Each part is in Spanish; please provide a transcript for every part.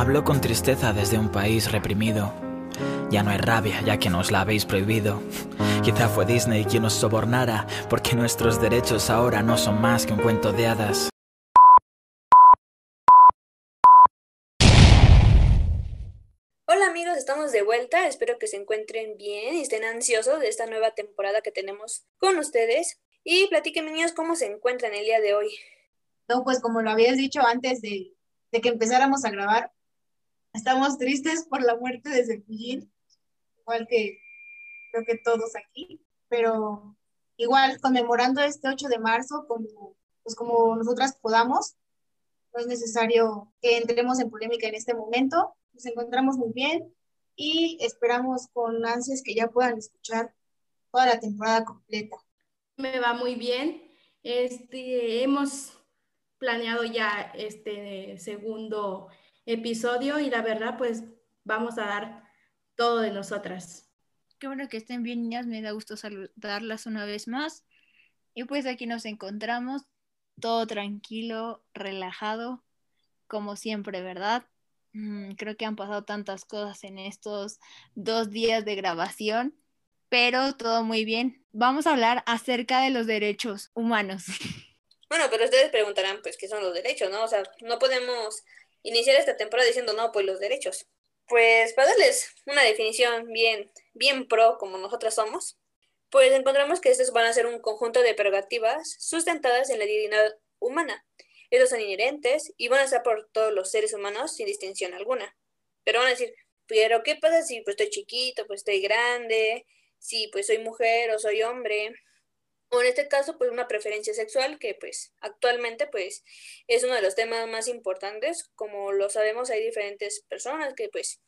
Habló con tristeza desde un país reprimido. Ya no hay rabia, ya que nos la habéis prohibido. Quizá fue Disney quien nos sobornara, porque nuestros derechos ahora no son más que un cuento de hadas. Hola amigos, estamos de vuelta. Espero que se encuentren bien y estén ansiosos de esta nueva temporada que tenemos con ustedes. Y platíquenme, niños, cómo se encuentran el día de hoy. No, pues como lo habías dicho antes de, de que empezáramos a grabar, estamos tristes por la muerte de Cepillín, igual que creo que todos aquí, pero igual conmemorando este 8 de marzo como, pues como nosotras podamos, no es necesario que entremos en polémica en este momento, nos encontramos muy bien y esperamos con ansias que ya puedan escuchar toda la temporada completa. Me va muy bien. Este, hemos planeado ya este segundo episodio y la verdad pues vamos a dar todo de nosotras. Qué bueno que estén bien niñas, me da gusto saludarlas una vez más. Y pues aquí nos encontramos, todo tranquilo, relajado, como siempre, ¿verdad? Mm, creo que han pasado tantas cosas en estos dos días de grabación, pero todo muy bien. Vamos a hablar acerca de los derechos humanos. Bueno, pero ustedes preguntarán, pues, ¿qué son los derechos, no? O sea, no podemos iniciar esta temporada diciendo, no, pues los derechos. Pues para darles una definición bien, bien pro como nosotras somos, pues encontramos que estos van a ser un conjunto de prerrogativas sustentadas en la dignidad humana. Estos son inherentes y van a ser por todos los seres humanos sin distinción alguna. Pero van a decir, pero ¿qué pasa si pues estoy chiquito, pues estoy grande, si pues soy mujer o soy hombre? O en este caso pues una preferencia sexual que pues actualmente pues es uno de los temas más importantes. Como lo sabemos hay diferentes personas que pues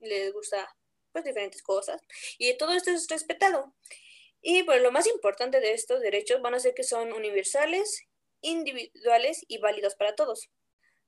les gusta pues diferentes cosas. Y todo esto es respetado. Y pues lo más importante de estos derechos van a ser que son universales individuales y válidos para todos.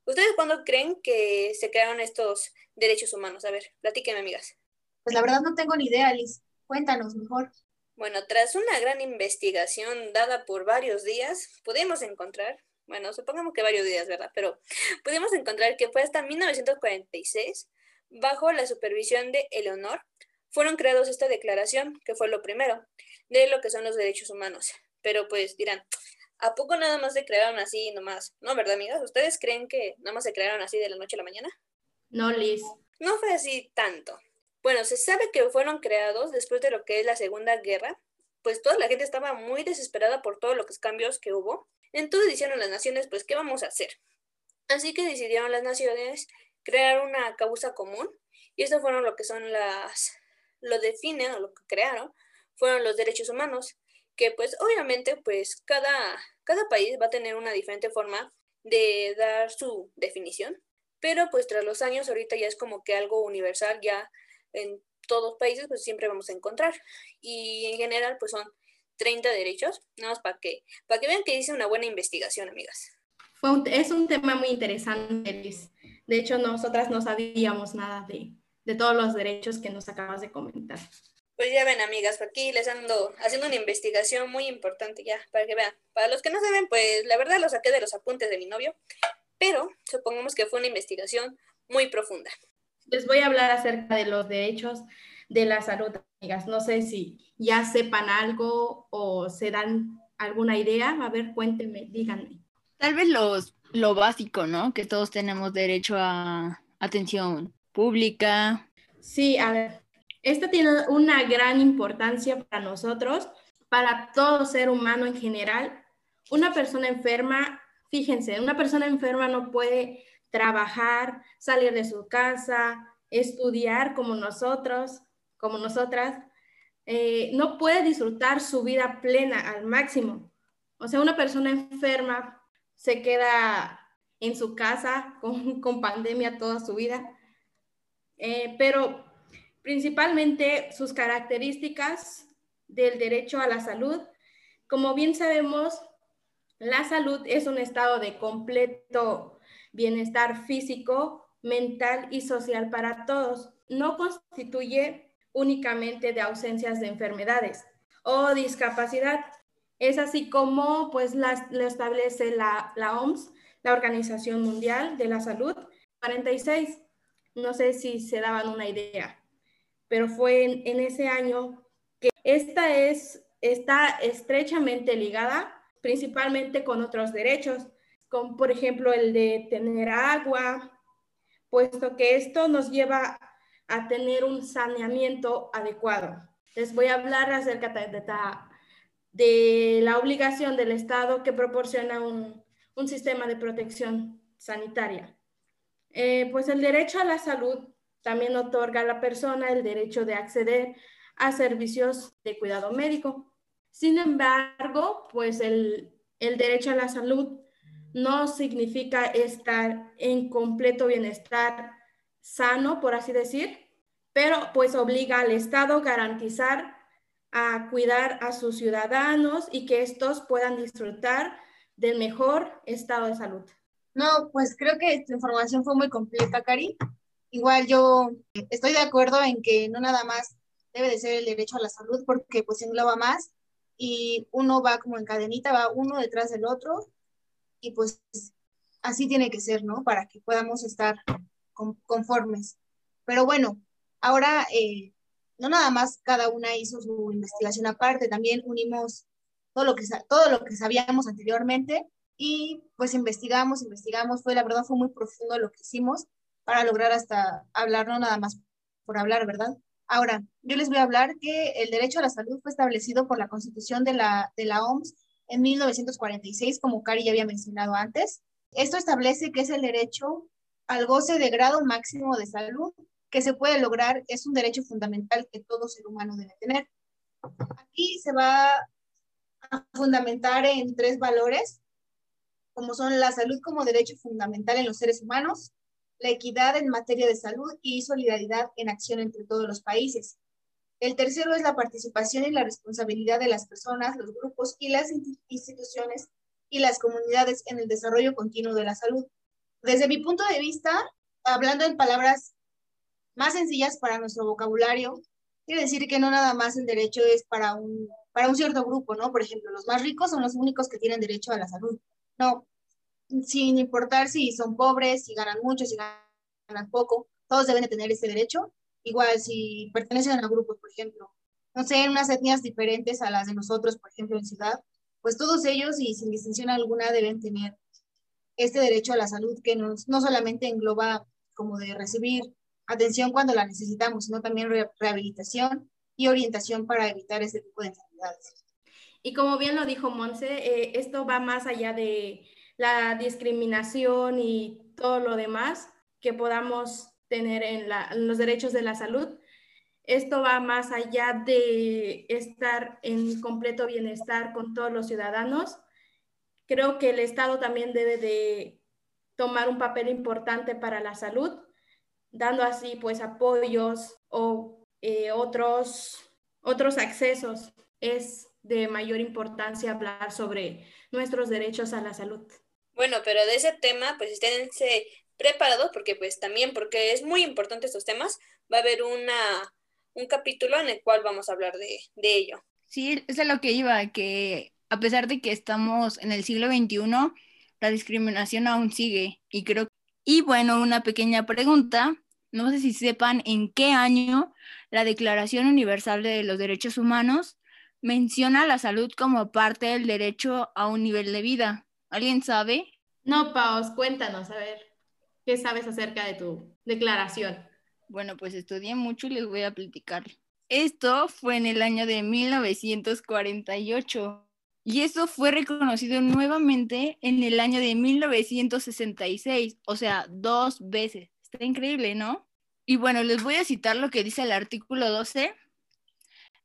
Ustedes cuándo creen que se crearon estos derechos humanos a ver platíquenme amigas. Pues la verdad no tengo ni idea Alice. Cuéntanos mejor bueno, tras una gran investigación dada por varios días, pudimos encontrar, bueno, supongamos que varios días, ¿verdad? Pero pudimos encontrar que fue hasta 1946, bajo la supervisión de Eleonor, fueron creados esta declaración, que fue lo primero, de lo que son los derechos humanos. Pero pues dirán, ¿a poco nada más se crearon así nomás? No, ¿verdad, amigas? ¿Ustedes creen que nada más se crearon así de la noche a la mañana? No, Liz. No fue así tanto. Bueno, se sabe que fueron creados después de lo que es la Segunda Guerra, pues toda la gente estaba muy desesperada por todos los cambios que hubo. Entonces dijeron las naciones, pues, ¿qué vamos a hacer? Así que decidieron las naciones crear una causa común y esto fueron lo que son las, lo definen o lo que crearon, fueron los derechos humanos, que pues obviamente pues cada, cada país va a tener una diferente forma de dar su definición, pero pues tras los años ahorita ya es como que algo universal, ya en todos países, pues siempre vamos a encontrar. Y en general, pues son 30 derechos, nada más para que, para que vean que hice una buena investigación, amigas. Fue es un tema muy interesante, Liz. De hecho, nosotras no sabíamos nada de, de todos los derechos que nos acabas de comentar. Pues ya ven, amigas, aquí les ando haciendo una investigación muy importante ya, para que vean. Para los que no saben, pues la verdad lo saqué de los apuntes de mi novio, pero supongamos que fue una investigación muy profunda les voy a hablar acerca de los derechos de la salud, amigas. No sé si ya sepan algo o se dan alguna idea. A ver, cuéntenme, díganme. Tal vez los, lo básico, ¿no? Que todos tenemos derecho a atención pública. Sí, a ver, esta tiene una gran importancia para nosotros, para todo ser humano en general. Una persona enferma, fíjense, una persona enferma no puede trabajar, salir de su casa, estudiar como nosotros, como nosotras, eh, no puede disfrutar su vida plena al máximo. O sea, una persona enferma se queda en su casa con, pandemia toda su vida, eh, pero principalmente sus características del derecho a la salud. Como bien sabemos, la salud es un estado de completo bienestar físico, mental y social para todos. No constituye únicamente de ausencias de enfermedades o discapacidad. Es así como pues lo establece la, la OMS, la Organización Mundial de la Salud 46. No sé si se daban una idea, pero fue en, en ese año que esta es, está estrechamente ligada principalmente con otros derechos, como por ejemplo el de tener agua, puesto que esto nos lleva a tener un saneamiento adecuado. Les voy a hablar acerca de, de la obligación del Estado que proporciona un, un sistema de protección sanitaria. Eh, pues el derecho a la salud también otorga a la persona el derecho de acceder a servicios de cuidado médico. Sin embargo, pues el, el derecho a la salud no significa estar en completo bienestar sano, por así decir, pero pues obliga al Estado garantizar a cuidar a sus ciudadanos y que estos puedan disfrutar del mejor estado de salud. No, pues creo que tu información fue muy completa, Cari. Igual yo estoy de acuerdo en que no nada más debe de ser el derecho a la salud porque pues engloba más y uno va como en cadenita, va uno detrás del otro y pues así tiene que ser, ¿no? Para que podamos estar conformes. Pero bueno, ahora eh, no nada más cada una hizo su investigación aparte, también unimos todo lo que, todo lo que sabíamos anteriormente y pues investigamos, investigamos, fue la verdad fue muy profundo lo que hicimos para lograr hasta hablar, no nada más por hablar, ¿verdad? Ahora, yo les voy a hablar que el derecho a la salud fue establecido por la Constitución de la, de la OMS en 1946, como Cari ya había mencionado antes. Esto establece que es el derecho al goce de grado máximo de salud que se puede lograr, es un derecho fundamental que todo ser humano debe tener. Aquí se va a fundamentar en tres valores, como son la salud como derecho fundamental en los seres humanos, la equidad en materia de salud y solidaridad en acción entre todos los países. El tercero es la participación y la responsabilidad de las personas, los grupos y las instituciones y las comunidades en el desarrollo continuo de la salud. Desde mi punto de vista, hablando en palabras más sencillas para nuestro vocabulario, quiere decir que no nada más el derecho es para un, para un cierto grupo, ¿no? Por ejemplo, los más ricos son los únicos que tienen derecho a la salud. No, sin importar si son pobres, si ganan mucho, si ganan poco, todos deben de tener ese derecho igual si pertenecen a grupos, por ejemplo, no sé, unas etnias diferentes a las de nosotros, por ejemplo, en ciudad, pues todos ellos y sin distinción alguna deben tener este derecho a la salud que nos, no solamente engloba como de recibir atención cuando la necesitamos, sino también rehabilitación y orientación para evitar este tipo de enfermedades. Y como bien lo dijo Monse, eh, esto va más allá de la discriminación y todo lo demás que podamos tener en, los derechos de la salud. Esto va más allá de estar en completo bienestar con todos los ciudadanos. Creo que el Estado también debe de tomar un papel importante para la salud, dando así pues apoyos o eh, otros, otros accesos. Es de mayor importancia hablar sobre nuestros derechos a la salud. Bueno, pero de ese tema, pues esténse preparados porque pues también, porque es muy importante estos temas, va a haber una, un capítulo en el cual vamos a hablar de, de ello. Sí, eso es lo que iba, que a pesar de que estamos en el siglo XXI, la discriminación aún sigue y creo y bueno, una pequeña pregunta, no sé si sepan en qué año la Declaración Universal de los Derechos Humanos menciona la salud como parte del derecho a un nivel de vida. ¿Alguien sabe? No, Paos, cuéntanos, a ver. ¿Qué sabes acerca de tu declaración? Bueno, pues estudié mucho y les voy a platicar. Esto fue en el año de 1948 y eso fue reconocido nuevamente en el año de 1966, o sea, dos veces. Está increíble, ¿no? Y bueno, les voy a citar lo que dice el artículo 12.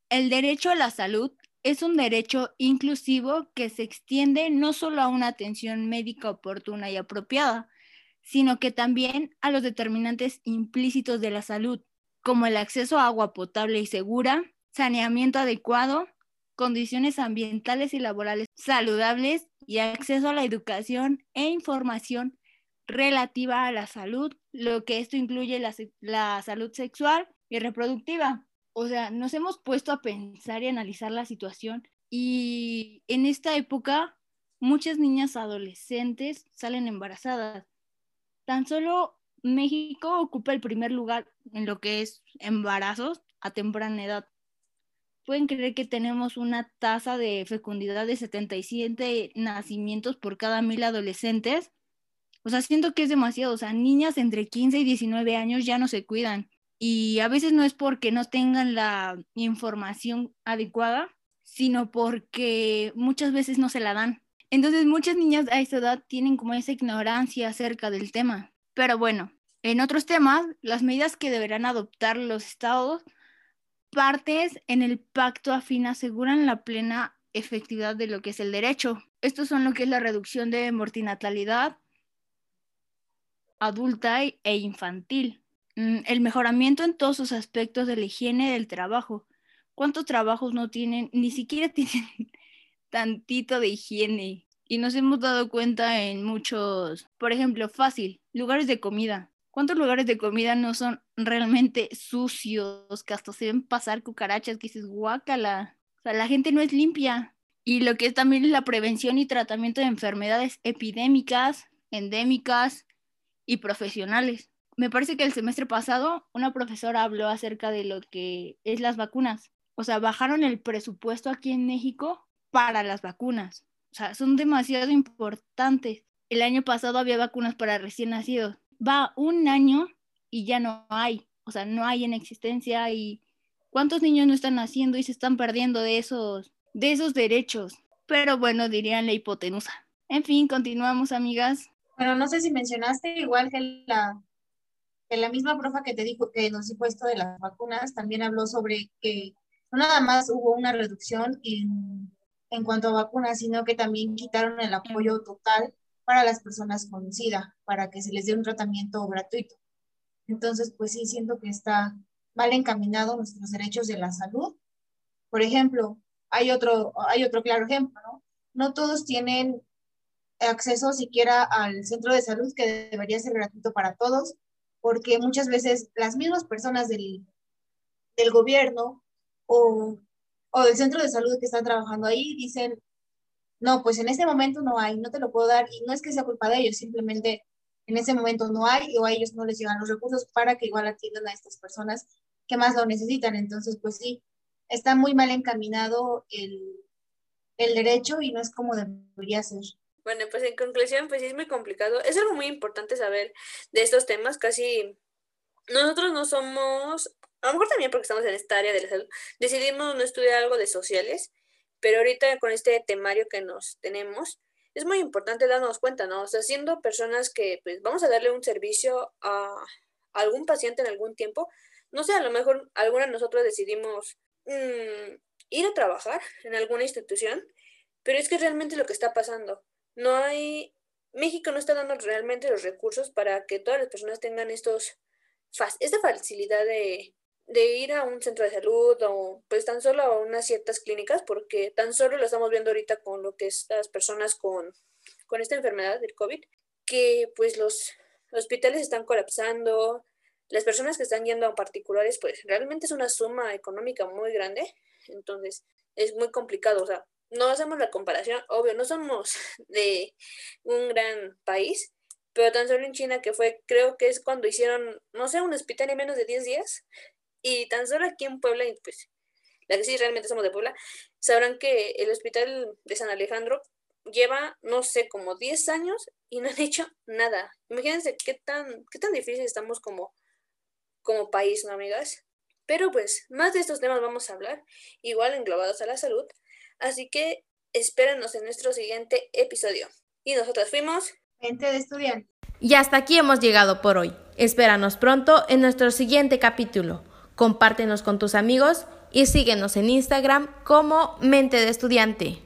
El derecho a la salud es un derecho inclusivo que se extiende no solo a una atención médica oportuna y apropiada, sino que también a los determinantes implícitos de la salud, como el acceso a agua potable y segura, saneamiento adecuado, condiciones ambientales y laborales saludables y acceso a la educación e información relativa a la salud, lo que esto incluye la, salud sexual y reproductiva. O sea, nos hemos puesto a pensar y analizar la situación y en esta época muchas niñas adolescentes salen embarazadas Tan solo México ocupa el primer lugar en lo que es embarazos a temprana edad. Pueden creer que tenemos una tasa de fecundidad de 77 nacimientos por cada mil adolescentes. O sea, siento que es demasiado. O sea, niñas entre 15 y 19 años ya no se cuidan. Y a veces no es porque no tengan la información adecuada, sino porque muchas veces no se la dan. Entonces muchas niñas a esa edad tienen como esa ignorancia acerca del tema. Pero bueno, en otros temas, las medidas que deberán adoptar los estados partes en el pacto afín aseguran la plena efectividad de lo que es el derecho. Estos son lo que es la reducción de mortinatalidad adulta e infantil, mm, el mejoramiento en todos los aspectos de la higiene del trabajo. ¿Cuántos trabajos no tienen? Ni siquiera tienen tantito de higiene. Y nos hemos dado cuenta en muchos, por ejemplo, fácil, lugares de comida. ¿Cuántos lugares de comida no son realmente sucios, que hasta se ven pasar cucarachas, que dices, guácala? O sea, la gente no es limpia. Y lo que es también la prevención y tratamiento de enfermedades epidémicas, endémicas y profesionales. Me parece que el semestre pasado una profesora habló acerca de lo que es las vacunas. O sea, bajaron el presupuesto aquí en México para las vacunas. O sea, son demasiado importantes. El año pasado había vacunas para recién nacidos va un año y ya no hay, o sea, no hay en existencia y cuántos niños no están naciendo y se están perdiendo de esos, de esos derechos. Pero bueno, dirían la hipotenusa. En fin, continuamos, amigas. Bueno, no sé si mencionaste, igual que la, la misma profa que te dijo que nos dijo esto de las vacunas, también habló sobre que no nada más hubo una reducción en, en cuanto a vacunas, sino que también quitaron el apoyo total para las personas con SIDA, para que se les dé un tratamiento gratuito. Entonces, pues sí, siento que está mal encaminado nuestros derechos de la salud. Por ejemplo, hay otro, hay otro claro ejemplo, ¿no? No todos tienen acceso siquiera al centro de salud, que debería ser gratuito para todos, porque muchas veces las mismas personas del, del gobierno o, o del centro de salud que están trabajando ahí dicen, no, pues en ese momento no hay, no te lo puedo dar y no es que sea culpa de ellos, simplemente en ese momento no hay o a ellos no les llegan los recursos para que igual atiendan a estas personas que más lo necesitan. Entonces, pues sí, está muy mal encaminado el, el derecho y no es como debería ser. Bueno, pues en conclusión, pues sí es muy complicado. Es algo muy importante saber de estos temas. Casi nosotros no somos, a lo mejor también porque estamos en esta área de la salud, decidimos no estudiar algo de sociales pero ahorita con este temario que nos tenemos, es muy importante darnos cuenta, ¿no? O sea, siendo personas que pues vamos a darle un servicio a algún paciente en algún tiempo, no sé, a lo mejor alguna de nosotros decidimos mm, ir a trabajar en alguna institución, pero es que realmente lo que está pasando, no hay, México no está dando realmente los recursos para que todas las personas tengan estos, esta facilidad de, de ir a un centro de salud o pues tan solo a unas ciertas clínicas, porque tan solo lo estamos viendo ahorita con lo que estas personas con, con esta enfermedad del COVID, que pues los hospitales están colapsando, las personas que están yendo a particulares, pues realmente es una suma económica muy grande, entonces es muy complicado, o sea, no hacemos la comparación, obvio, no somos de un gran país, pero tan solo en China, que fue, creo que es cuando hicieron, no sé, un hospital en menos de 10 días, y tan solo aquí en Puebla, y pues la que sí realmente somos de Puebla, sabrán que el hospital de San Alejandro lleva, no sé, como 10 años y no han hecho nada. Imagínense qué tan, qué tan difícil estamos como, como país, ¿no, amigas? Pero pues, más de estos temas vamos a hablar, igual englobados a la salud. Así que espérenos en nuestro siguiente episodio. Y nosotros fuimos... Gente de estudiantes. Y hasta aquí hemos llegado por hoy. Espéranos pronto en nuestro siguiente capítulo compártenos con tus amigos y síguenos en Instagram como Mente de Estudiante.